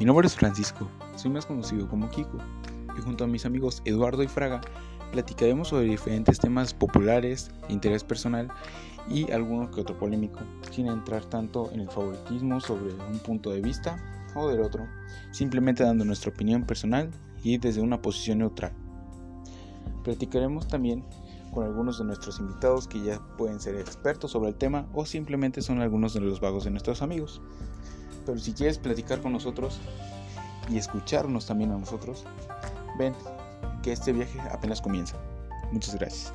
Mi nombre es Francisco, soy más conocido como Kiko, y junto a mis amigos Eduardo y Fraga platicaremos sobre diferentes temas populares, interés personal y alguno que otro polémico, sin entrar tanto en el favoritismo sobre un punto de vista o del otro, simplemente dando nuestra opinión personal y desde una posición neutral. Platicaremos también con algunos de nuestros invitados que ya pueden ser expertos sobre el tema o simplemente son algunos de los vagos de nuestros amigos. Pero si quieres platicar con nosotros y escucharnos también a nosotros, ven que este viaje apenas comienza. Muchas gracias.